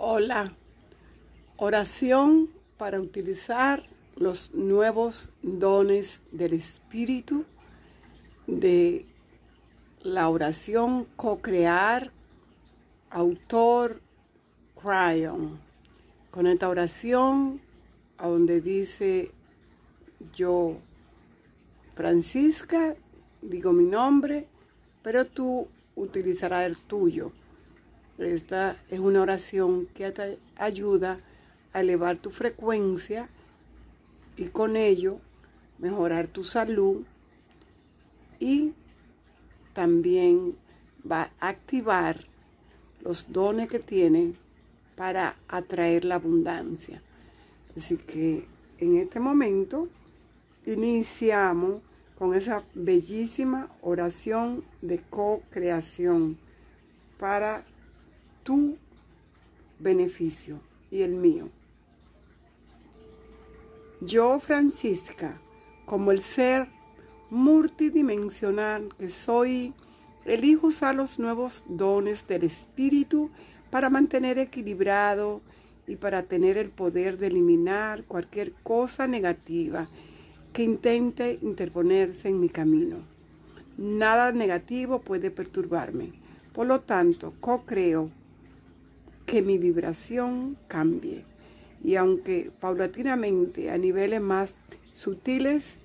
Hola, oración para utilizar los nuevos dones del Espíritu de la oración co-crear, autor Cryon. Con esta oración, a donde dice yo, Francisca, digo mi nombre, pero tú utilizarás el tuyo. Esta es una oración que te ayuda a elevar tu frecuencia y con ello mejorar tu salud y también va a activar los dones que tiene para atraer la abundancia. Así que en este momento iniciamos con esa bellísima oración de co-creación para tu beneficio y el mío. Yo, Francisca, como el ser multidimensional que soy, elijo usar los nuevos dones del Espíritu para mantener equilibrado y para tener el poder de eliminar cualquier cosa negativa que intente interponerse en mi camino. Nada negativo puede perturbarme. Por lo tanto, co-creo que mi vibración cambie. Y aunque paulatinamente a niveles más sutiles,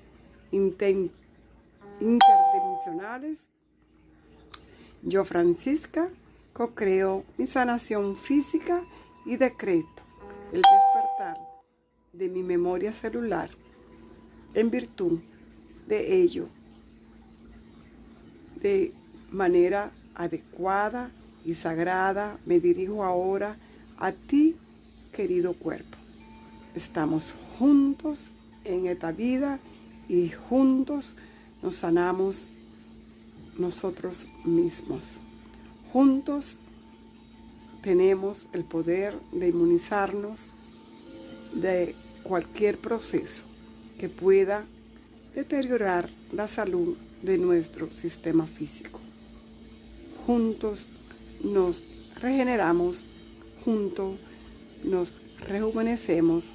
interdimensionales, yo, Francisca, co-creo mi sanación física y decreto el despertar de mi memoria celular en virtud de ello de manera adecuada y sagrada, me dirijo ahora a ti, querido cuerpo. Estamos juntos en esta vida y juntos nos sanamos nosotros mismos. Juntos tenemos el poder de inmunizarnos de cualquier proceso que pueda deteriorar la salud de nuestro sistema físico. Juntos nos regeneramos, juntos nos rejuvenecemos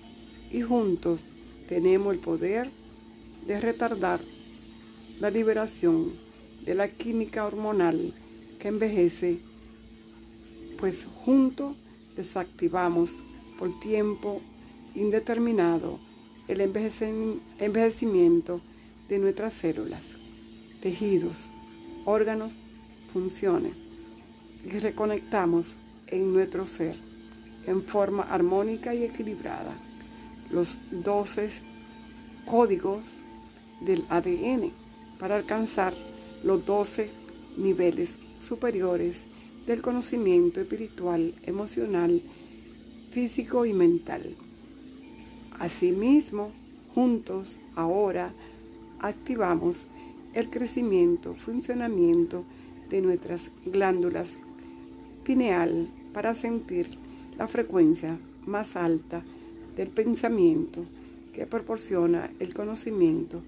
y juntos tenemos el poder de retardar la liberación de la química hormonal que envejece, pues juntos desactivamos por tiempo indeterminado el envejecimiento de nuestras células, tejidos, órganos, funciones y reconectamos en nuestro ser en forma armónica y equilibrada los 12 códigos del ADN para alcanzar los 12 niveles superiores del conocimiento espiritual, emocional, físico y mental. Asimismo, juntos ahora activamos el crecimiento, funcionamiento de nuestras glándulas pineal para sentir la frecuencia más alta del pensamiento que proporciona el conocimiento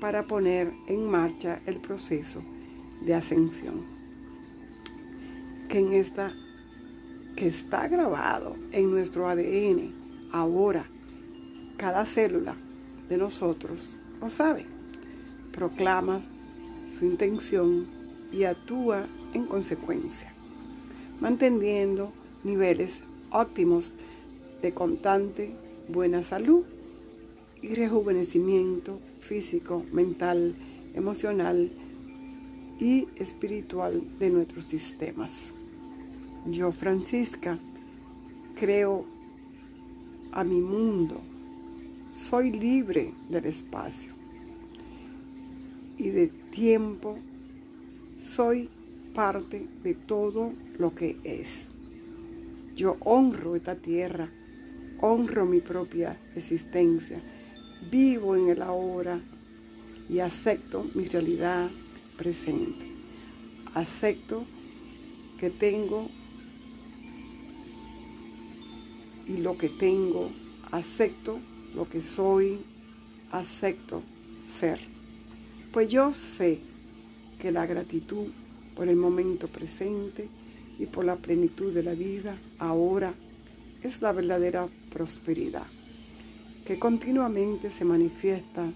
para poner en marcha el proceso de ascensión. Que en esta que está grabado en nuestro ADN ahora cada célula de nosotros lo sabe. Proclama su intención y actúa en consecuencia manteniendo niveles óptimos de constante buena salud y rejuvenecimiento físico, mental, emocional y espiritual de nuestros sistemas. Yo, Francisca, creo a mi mundo. Soy libre del espacio y de tiempo. Soy parte de todo lo que es. Yo honro esta tierra, honro mi propia existencia, vivo en el ahora y acepto mi realidad presente. Acepto que tengo y lo que tengo, acepto lo que soy, acepto ser. Pues yo sé que la gratitud por el momento presente y por la plenitud de la vida ahora es la verdadera prosperidad, que continuamente se manifiesta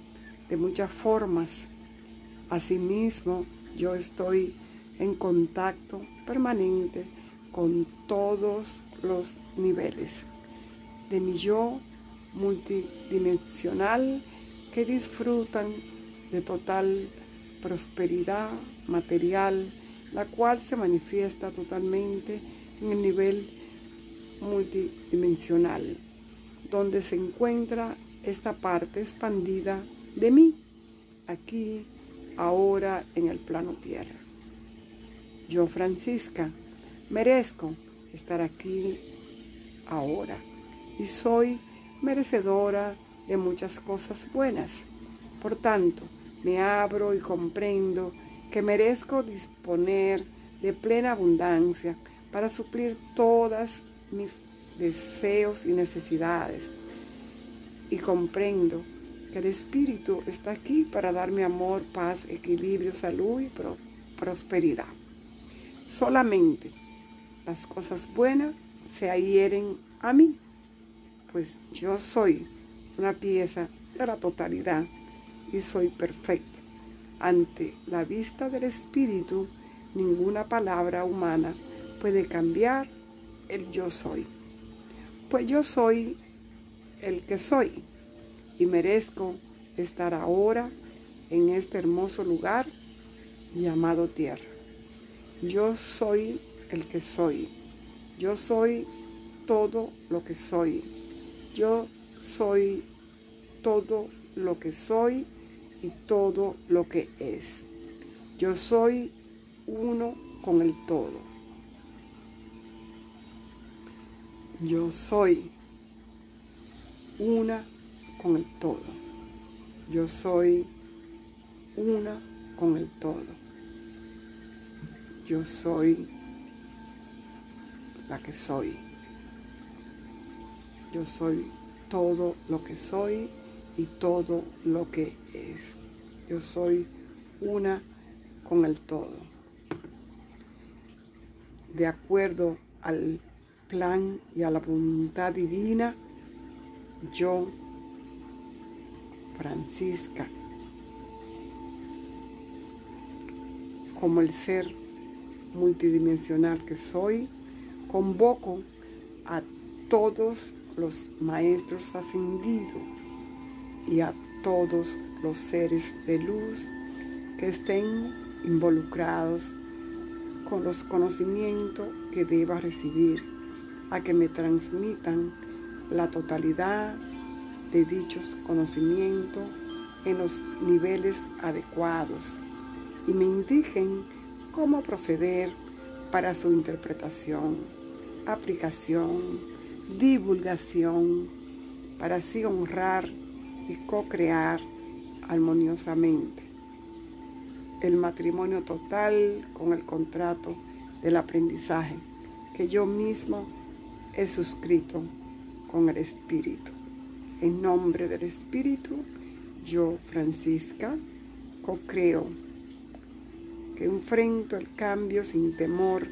de muchas formas. Asimismo, yo estoy en contacto permanente con todos los niveles de mi yo multidimensional que disfrutan de total prosperidad material, la cual se manifiesta totalmente en el nivel multidimensional, donde se encuentra esta parte expandida de mí, aquí, ahora, en el plano tierra. Yo, Francisca, merezco estar aquí ahora y soy merecedora de muchas cosas buenas. Por tanto, me abro y comprendo que merezco disponer de plena abundancia para suplir todas mis deseos y necesidades. Y comprendo que el Espíritu está aquí para darme amor, paz, equilibrio, salud y prosperidad. Solamente las cosas buenas se adhieren a mí, pues yo soy una pieza de la totalidad y soy perfecto. Ante la vista del Espíritu, ninguna palabra humana puede cambiar el yo soy. Pues yo soy el que soy y merezco estar ahora en este hermoso lugar llamado tierra. Yo soy el que soy. Yo soy todo lo que soy. Yo soy todo lo que soy y todo lo que es. Yo soy uno con el todo. Yo soy una con el todo. Yo soy una con el todo. Yo soy la que soy. Yo soy todo lo que soy y todo lo que es. Yo soy una con el todo. De acuerdo al plan y a la voluntad divina, yo, Francisca, como el ser multidimensional que soy, convoco a todos los maestros ascendidos y a todos los seres de luz que estén involucrados con los conocimientos que deba recibir, a que me transmitan la totalidad de dichos conocimientos en los niveles adecuados y me indiquen cómo proceder para su interpretación, aplicación, divulgación, para así honrar y co-crear armoniosamente el matrimonio total con el contrato del aprendizaje que yo mismo he suscrito con el Espíritu. En nombre del Espíritu, yo, Francisca, co-creo que enfrento el cambio sin temor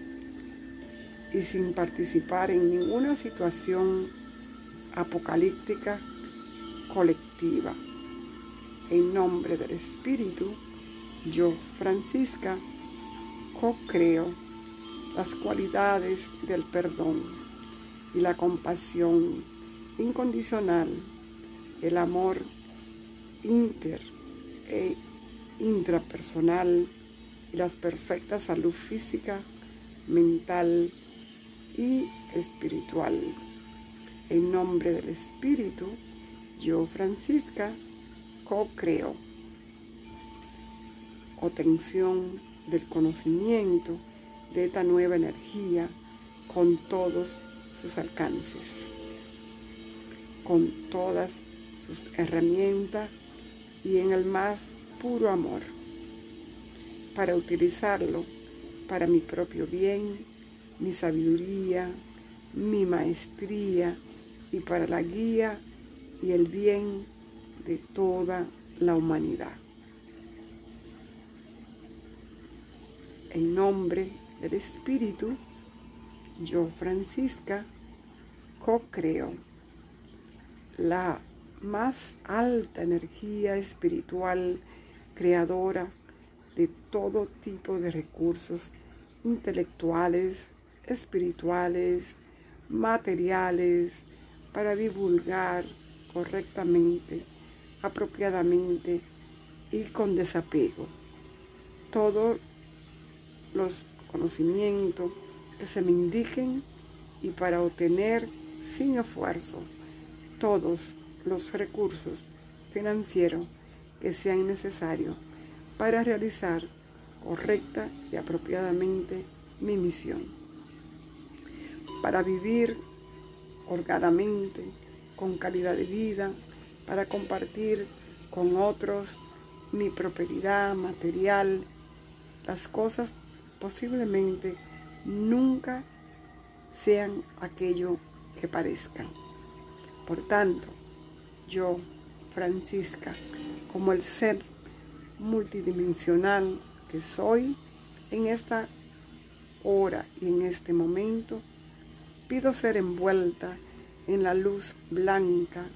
y sin participar en ninguna situación apocalíptica colectiva. En nombre del Espíritu, yo, Francisca, co-creo las cualidades del perdón y la compasión incondicional, el amor inter e intrapersonal y la perfecta salud física, mental y espiritual. En nombre del Espíritu, yo, Francisca, co-creo. Obtención del conocimiento de esta nueva energía con todos sus alcances, con todas sus herramientas y en el más puro amor para utilizarlo para mi propio bien, mi sabiduría, mi maestría y para la guía y el bien de toda la humanidad. En nombre del Espíritu, Yo, Francisca, co-creo la más alta energía espiritual creadora de todo tipo de recursos intelectuales, espirituales, materiales, para divulgar correctamente, apropiadamente y con desapego todos los conocimientos que se me indiquen y para obtener sin esfuerzo todos los recursos financieros que sean necesarios para realizar correcta y apropiadamente mi misión. Para vivir holgadamente, con calidad de vida, para compartir con otros mi propiedad material, las cosas posiblemente nunca sean aquello que parezcan. Por tanto, yo, Francisca, como el ser multidimensional que soy, en esta hora y en este momento, pido ser envuelta en la luz blanca,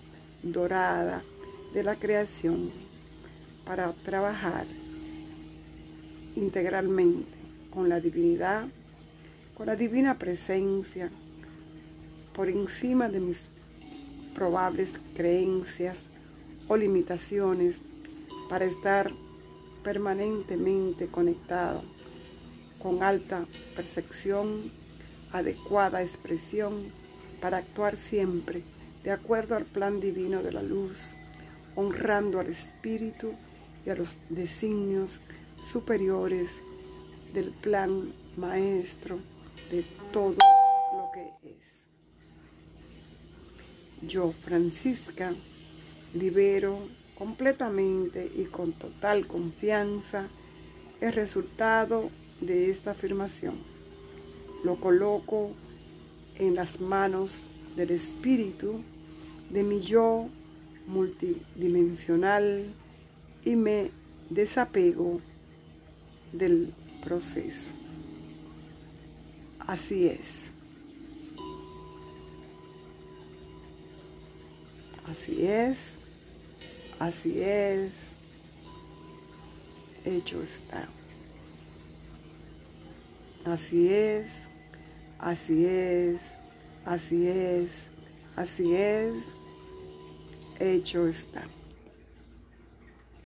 dorada de la creación para trabajar integralmente con la divinidad, con la divina presencia, por encima de mis probables creencias o limitaciones para estar permanentemente conectado con alta percepción, adecuada expresión, para actuar siempre de acuerdo al plan divino de la luz, honrando al Espíritu y a los designios superiores del plan maestro de todo lo que es. Yo, Francisca, libero completamente y con total confianza el resultado de esta afirmación. Lo coloco en las manos del Espíritu de mi yo multidimensional y me desapego del proceso. Así es. Así es. Así es. Hecho está. Así es. Así es. Así es. Así es. Hecho está.